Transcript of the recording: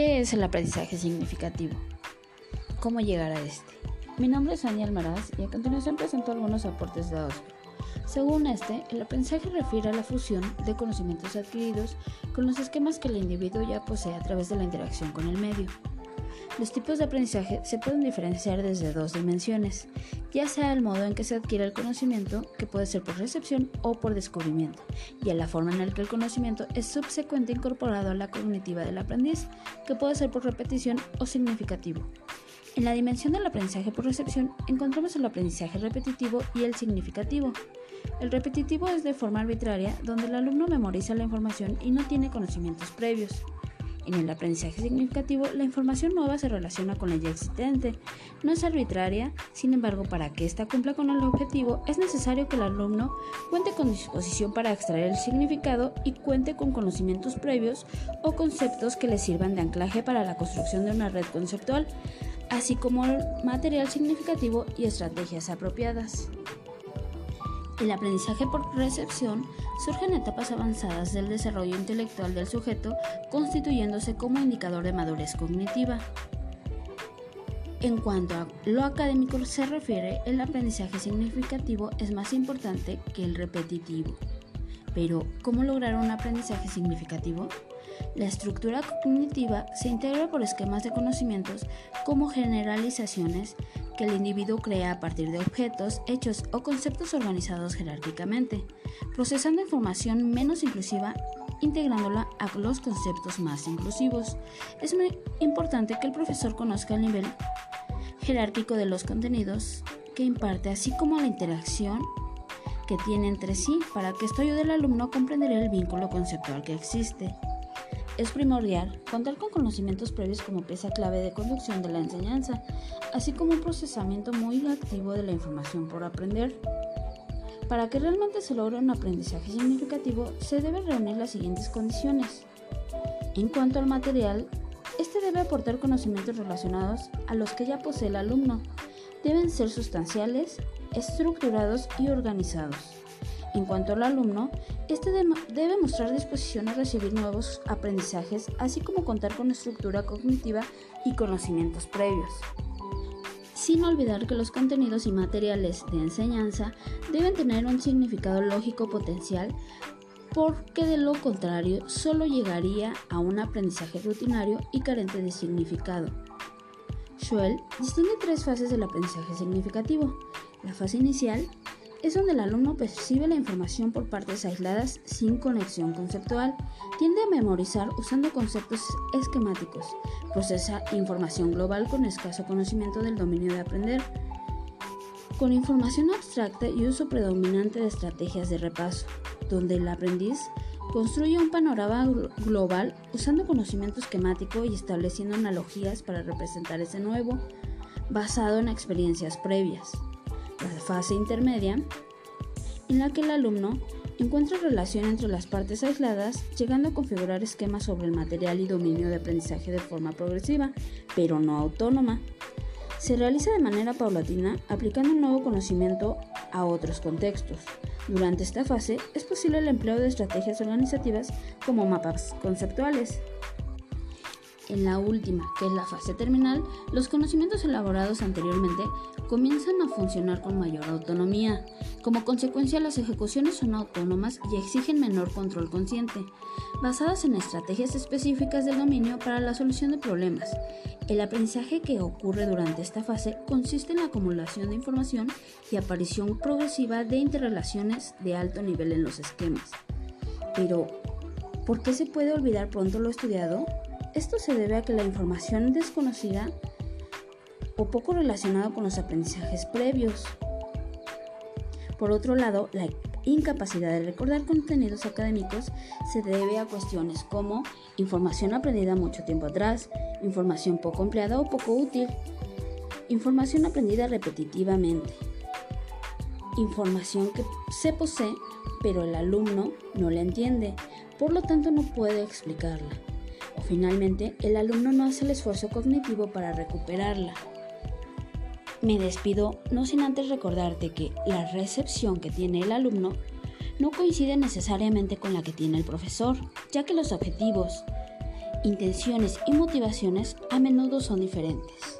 ¿Qué es el aprendizaje significativo? ¿Cómo llegar a este? Mi nombre es Ania Almaraz y a continuación presento algunos aportes de Oscar. Según este, el aprendizaje refiere a la fusión de conocimientos adquiridos con los esquemas que el individuo ya posee a través de la interacción con el medio. Los tipos de aprendizaje se pueden diferenciar desde dos dimensiones, ya sea el modo en que se adquiere el conocimiento, que puede ser por recepción o por descubrimiento, y a la forma en la que el conocimiento es subsecuente incorporado a la cognitiva del aprendiz, que puede ser por repetición o significativo. En la dimensión del aprendizaje por recepción encontramos el aprendizaje repetitivo y el significativo. El repetitivo es de forma arbitraria, donde el alumno memoriza la información y no tiene conocimientos previos. En el aprendizaje significativo, la información nueva se relaciona con la ya existente. No es arbitraria, sin embargo, para que ésta cumpla con el objetivo, es necesario que el alumno cuente con disposición para extraer el significado y cuente con conocimientos previos o conceptos que le sirvan de anclaje para la construcción de una red conceptual, así como material significativo y estrategias apropiadas. El aprendizaje por recepción surge en etapas avanzadas del desarrollo intelectual del sujeto, constituyéndose como indicador de madurez cognitiva. En cuanto a lo académico se refiere, el aprendizaje significativo es más importante que el repetitivo. Pero, ¿cómo lograr un aprendizaje significativo? La estructura cognitiva se integra por esquemas de conocimientos como generalizaciones que el individuo crea a partir de objetos, hechos o conceptos organizados jerárquicamente, procesando información menos inclusiva integrándola a los conceptos más inclusivos. Es muy importante que el profesor conozca el nivel jerárquico de los contenidos que imparte, así como la interacción que tiene entre sí, para que esto ayude al alumno a comprender el vínculo conceptual que existe. Es primordial contar con conocimientos previos como pieza clave de conducción de la enseñanza, así como un procesamiento muy activo de la información por aprender. Para que realmente se logre un aprendizaje significativo, se deben reunir las siguientes condiciones. En cuanto al material, este debe aportar conocimientos relacionados a los que ya posee el alumno. Deben ser sustanciales, estructurados y organizados. En cuanto al alumno, este debe mostrar disposición a recibir nuevos aprendizajes, así como contar con estructura cognitiva y conocimientos previos. Sin olvidar que los contenidos y materiales de enseñanza deben tener un significado lógico potencial, porque de lo contrario solo llegaría a un aprendizaje rutinario y carente de significado. Schwell distingue tres fases del aprendizaje significativo. La fase inicial, es donde el alumno percibe la información por partes aisladas sin conexión conceptual, tiende a memorizar usando conceptos esquemáticos, procesa información global con escaso conocimiento del dominio de aprender, con información abstracta y uso predominante de estrategias de repaso, donde el aprendiz construye un panorama global usando conocimiento esquemático y estableciendo analogías para representar ese nuevo, basado en experiencias previas la fase intermedia, en la que el alumno encuentra relación entre las partes aisladas, llegando a configurar esquemas sobre el material y dominio de aprendizaje de forma progresiva, pero no autónoma. Se realiza de manera paulatina, aplicando un nuevo conocimiento a otros contextos. Durante esta fase es posible el empleo de estrategias organizativas como mapas conceptuales. En la última, que es la fase terminal, los conocimientos elaborados anteriormente comienzan a funcionar con mayor autonomía. Como consecuencia, las ejecuciones son autónomas y exigen menor control consciente, basadas en estrategias específicas del dominio para la solución de problemas. El aprendizaje que ocurre durante esta fase consiste en la acumulación de información y aparición progresiva de interrelaciones de alto nivel en los esquemas. Pero, ¿por qué se puede olvidar pronto lo estudiado? Esto se debe a que la información desconocida o poco relacionada con los aprendizajes previos. Por otro lado, la incapacidad de recordar contenidos académicos se debe a cuestiones como información aprendida mucho tiempo atrás, información poco empleada o poco útil, información aprendida repetitivamente, información que se posee pero el alumno no la entiende, por lo tanto no puede explicarla finalmente el alumno no hace el esfuerzo cognitivo para recuperarla. Me despido no sin antes recordarte que la recepción que tiene el alumno no coincide necesariamente con la que tiene el profesor, ya que los objetivos intenciones y motivaciones a menudo son diferentes.